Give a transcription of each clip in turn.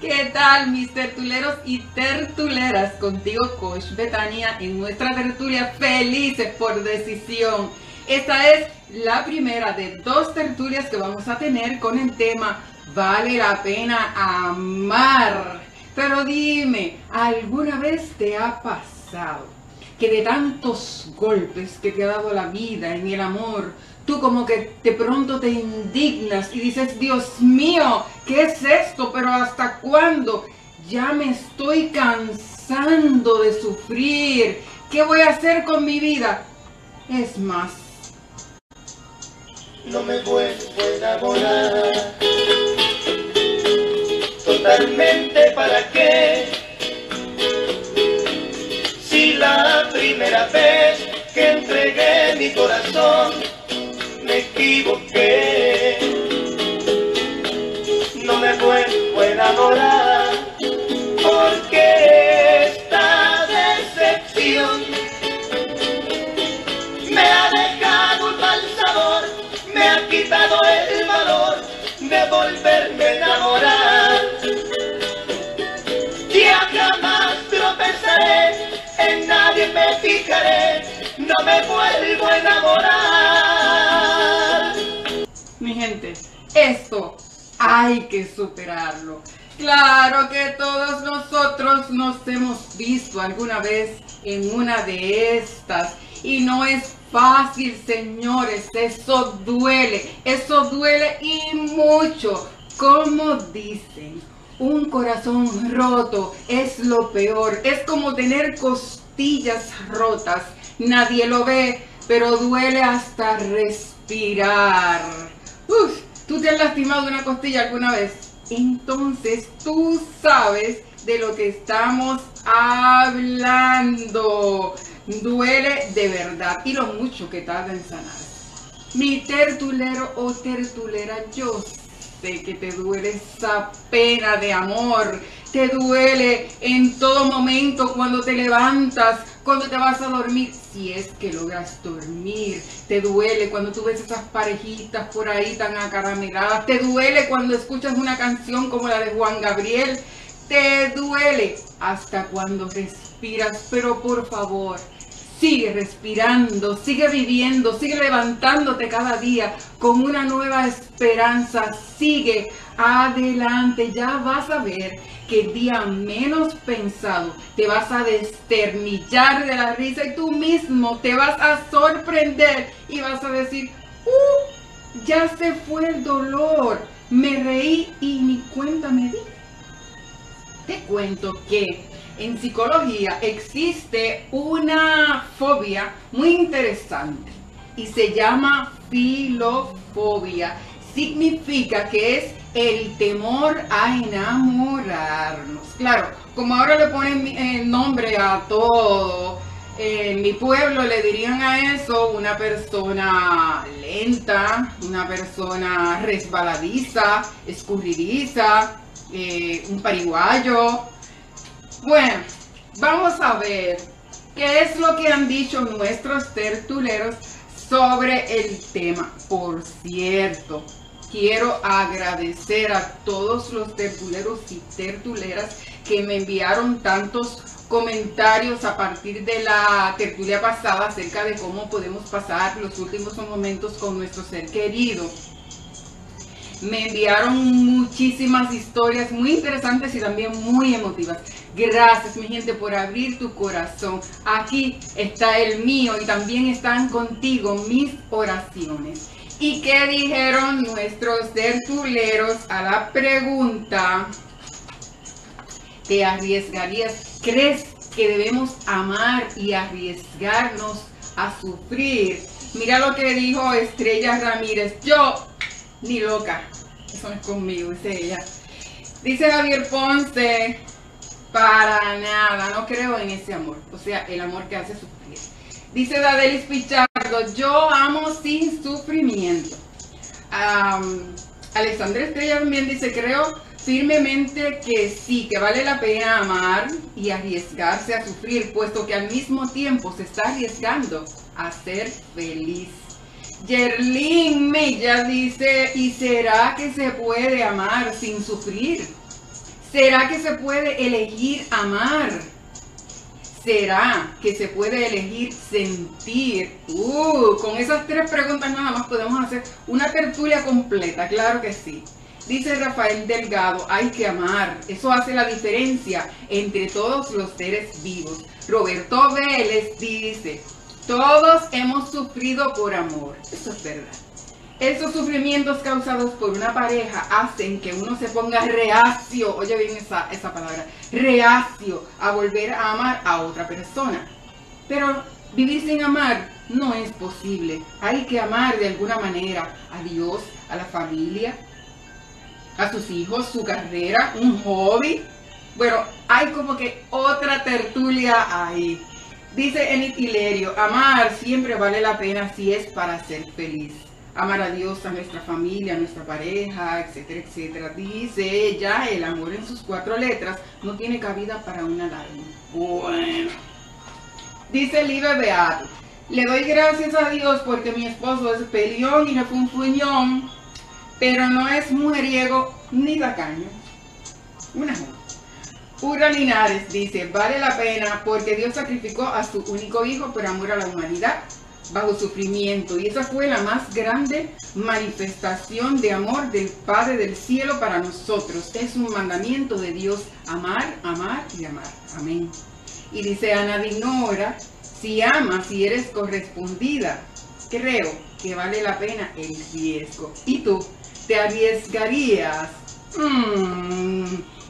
¿Qué tal mis tertuleros y tertuleras? Contigo Coach Betania en nuestra tertulia Felices por Decisión. Esta es la primera de dos tertulias que vamos a tener con el tema Vale la pena amar. Pero dime, ¿alguna vez te ha pasado que de tantos golpes que te ha dado la vida en el amor, tú como que de pronto te indignas y dices, Dios mío, ¿qué es esto? Pero ¿hasta cuándo? Ya me estoy cansando de sufrir. ¿Qué voy a hacer con mi vida? Es más. No me vuelvo a. Totalmente corazón me equivoqué. No me vuelvo a enamorar porque esta decepción me ha dejado un mal sabor, me ha quitado el valor de volverme a enamorar. Ya jamás tropezaré, en nadie me fijaré, no me vuelvo a enamorar. Mi gente, esto hay que superarlo. Claro que todos nosotros nos hemos visto alguna vez en una de estas. Y no es fácil, señores. Eso duele. Eso duele y mucho. Como dicen, un corazón roto es lo peor. Es como tener costillas rotas. Nadie lo ve, pero duele hasta respirar. Uf, ¿tú te has lastimado una costilla alguna vez? Entonces tú sabes de lo que estamos hablando. Duele de verdad y lo mucho que tarda en sanar. Mi tertulero o tertulera, yo sé que te duele esa pena de amor. Te duele en todo momento cuando te levantas, cuando te vas a dormir, si es que logras dormir. Te duele cuando tú ves esas parejitas por ahí tan acarameladas. Te duele cuando escuchas una canción como la de Juan Gabriel. Te duele hasta cuando respiras, pero por favor, Sigue respirando, sigue viviendo, sigue levantándote cada día con una nueva esperanza. Sigue adelante. Ya vas a ver que el día menos pensado te vas a desternillar de la risa y tú mismo te vas a sorprender y vas a decir, ¡Uh! Ya se fue el dolor. Me reí y ni cuenta me di. Te cuento que en psicología existe una fobia muy interesante y se llama filofobia. Significa que es el temor a enamorarnos. Claro, como ahora le ponen eh, nombre a todo, en mi pueblo le dirían a eso una persona lenta, una persona resbaladiza, escurridiza, eh, un pariguayo, bueno, vamos a ver qué es lo que han dicho nuestros tertuleros sobre el tema. Por cierto, quiero agradecer a todos los tertuleros y tertuleras que me enviaron tantos comentarios a partir de la tertulia pasada acerca de cómo podemos pasar los últimos momentos con nuestro ser querido. Me enviaron muchísimas historias muy interesantes y también muy emotivas. Gracias mi gente por abrir tu corazón. Aquí está el mío y también están contigo mis oraciones. ¿Y qué dijeron nuestros tertuleros a la pregunta? ¿Te arriesgarías? ¿Crees que debemos amar y arriesgarnos a sufrir? Mira lo que dijo Estrella Ramírez. Yo ni loca. Eso no es conmigo, dice ella. Dice Javier Ponce, para nada, no creo en ese amor. O sea, el amor que hace sufrir. Dice Dadelis Pichardo, yo amo sin sufrimiento. Alexandra Estrella también dice, creo firmemente que sí, que vale la pena amar y arriesgarse a sufrir, puesto que al mismo tiempo se está arriesgando a ser feliz. Yerlin Mella dice, ¿y será que se puede amar sin sufrir? ¿Será que se puede elegir amar? ¿Será que se puede elegir sentir? Uh, con esas tres preguntas nada más podemos hacer una tertulia completa, claro que sí. Dice Rafael Delgado, hay que amar. Eso hace la diferencia entre todos los seres vivos. Roberto Vélez dice, todos hemos sufrido por amor. Eso es verdad. Esos sufrimientos causados por una pareja hacen que uno se ponga reacio, oye bien esa, esa palabra, reacio a volver a amar a otra persona. Pero vivir sin amar no es posible. Hay que amar de alguna manera a Dios, a la familia, a sus hijos, su carrera, un hobby. Bueno, hay como que otra tertulia ahí. Dice Enid Hilerio, amar siempre vale la pena si es para ser feliz. Amar a Dios, a nuestra familia, a nuestra pareja, etcétera, etcétera. Dice ella, el amor en sus cuatro letras no tiene cabida para una lágrima. Bueno. Dice Libre Beato, le doy gracias a Dios porque mi esposo es peleón y refunfuñón, pero no es mujeriego ni tacaño. Una mujer. Pura Linares dice, vale la pena porque Dios sacrificó a su único hijo por amor a la humanidad bajo sufrimiento y esa fue la más grande manifestación de amor del Padre del cielo para nosotros. Es un mandamiento de Dios amar, amar y amar. Amén. Y dice Ana Dinora, si amas y eres correspondida, creo que vale la pena el riesgo. ¿Y tú? ¿Te arriesgarías? Mm,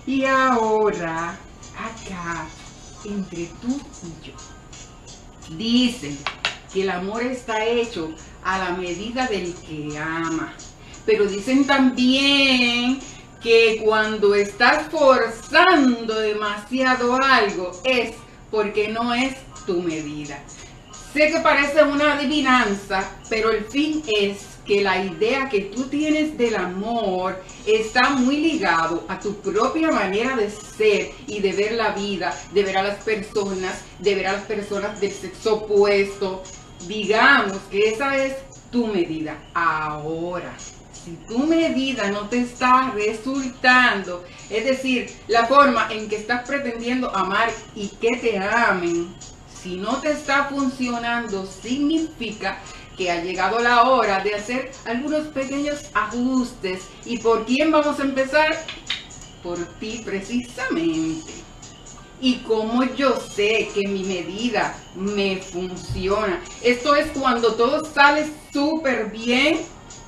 y ahora, acá, entre tú y yo, dicen que el amor está hecho a la medida del que ama. Pero dicen también que cuando estás forzando demasiado algo es porque no es tu medida. Sé que parece una adivinanza, pero el fin es que la idea que tú tienes del amor está muy ligado a tu propia manera de ser y de ver la vida, de ver a las personas, de ver a las personas del sexo opuesto. Digamos que esa es tu medida. Ahora, si tu medida no te está resultando, es decir, la forma en que estás pretendiendo amar y que te amen, si no te está funcionando, significa que ha llegado la hora de hacer algunos pequeños ajustes. ¿Y por quién vamos a empezar? Por ti precisamente. Y como yo sé que mi medida me funciona, esto es cuando todo sale súper bien.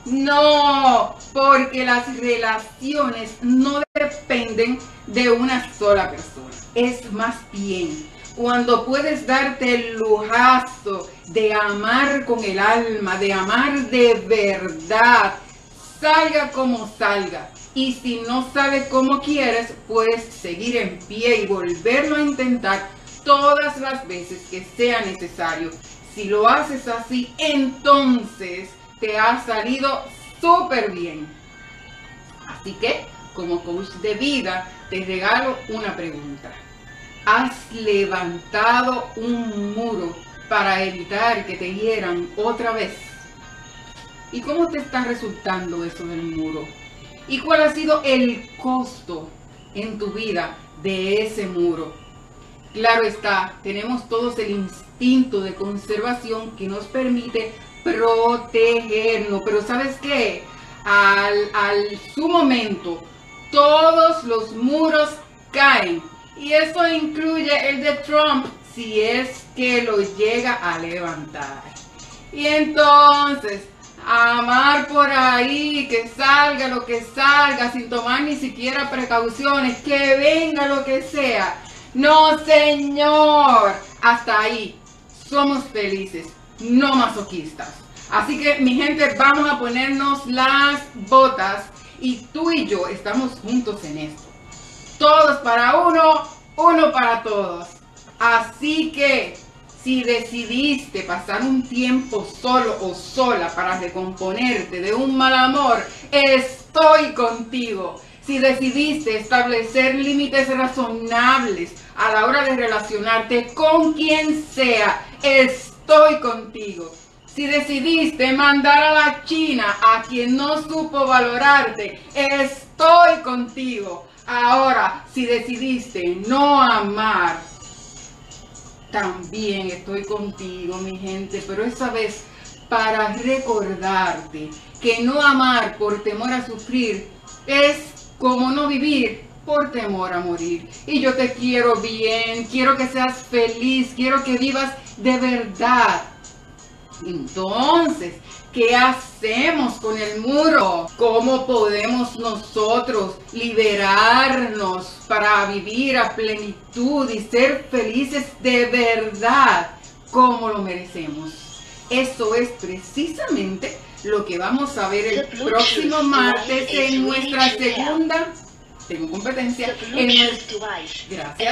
No, porque las relaciones no dependen de una sola persona. Es más bien cuando puedes darte el lujazo de amar con el alma, de amar de verdad, salga como salga. Y si no sale como quieres, puedes seguir en pie y volverlo a intentar todas las veces que sea necesario. Si lo haces así, entonces te ha salido súper bien. Así que, como coach de vida, te regalo una pregunta has levantado un muro para evitar que te hieran otra vez. ¿Y cómo te está resultando eso del muro? ¿Y cuál ha sido el costo en tu vida de ese muro? Claro está, tenemos todos el instinto de conservación que nos permite protegernos, pero ¿sabes qué? Al, al su momento, todos los muros caen y eso incluye el de Trump si es que lo llega a levantar. Y entonces, amar por ahí, que salga lo que salga, sin tomar ni siquiera precauciones, que venga lo que sea. No, señor. Hasta ahí. Somos felices, no masoquistas. Así que, mi gente, vamos a ponernos las botas y tú y yo estamos juntos en esto todos para uno, uno para todos. Así que si decidiste pasar un tiempo solo o sola para recomponerte de un mal amor, estoy contigo. Si decidiste establecer límites razonables a la hora de relacionarte con quien sea, estoy contigo. Si decidiste mandar a la China a quien no supo valorarte, estoy contigo. Ahora, si decidiste no amar, también estoy contigo, mi gente, pero esa vez para recordarte que no amar por temor a sufrir es como no vivir por temor a morir. Y yo te quiero bien, quiero que seas feliz, quiero que vivas de verdad. Entonces, ¿qué hacemos con el muro? ¿Cómo podemos nosotros liberarnos para vivir a plenitud y ser felices de verdad como lo merecemos? Eso es precisamente lo que vamos a ver el próximo martes en nuestra segunda tengo competencia. En gracias.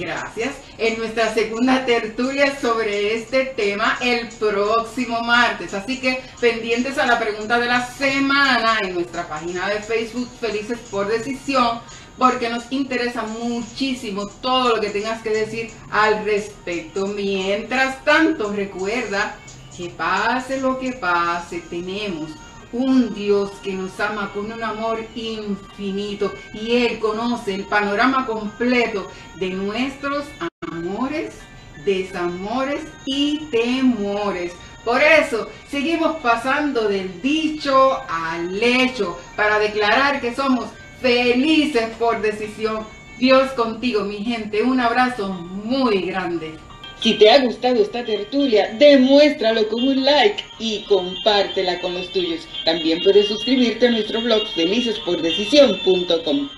gracias. En nuestra segunda tertulia sobre este tema el próximo martes. Así que pendientes a la pregunta de la semana en nuestra página de Facebook felices por decisión porque nos interesa muchísimo todo lo que tengas que decir al respecto. Mientras tanto recuerda que pase lo que pase tenemos un Dios que nos ama con un amor infinito y Él conoce el panorama completo de nuestros amores, desamores y temores. Por eso seguimos pasando del dicho al hecho para declarar que somos felices por decisión. Dios contigo, mi gente. Un abrazo muy grande. Si te ha gustado esta tertulia, demuéstralo con un like y compártela con los tuyos. También puedes suscribirte a nuestro blog felicespordecisión.com.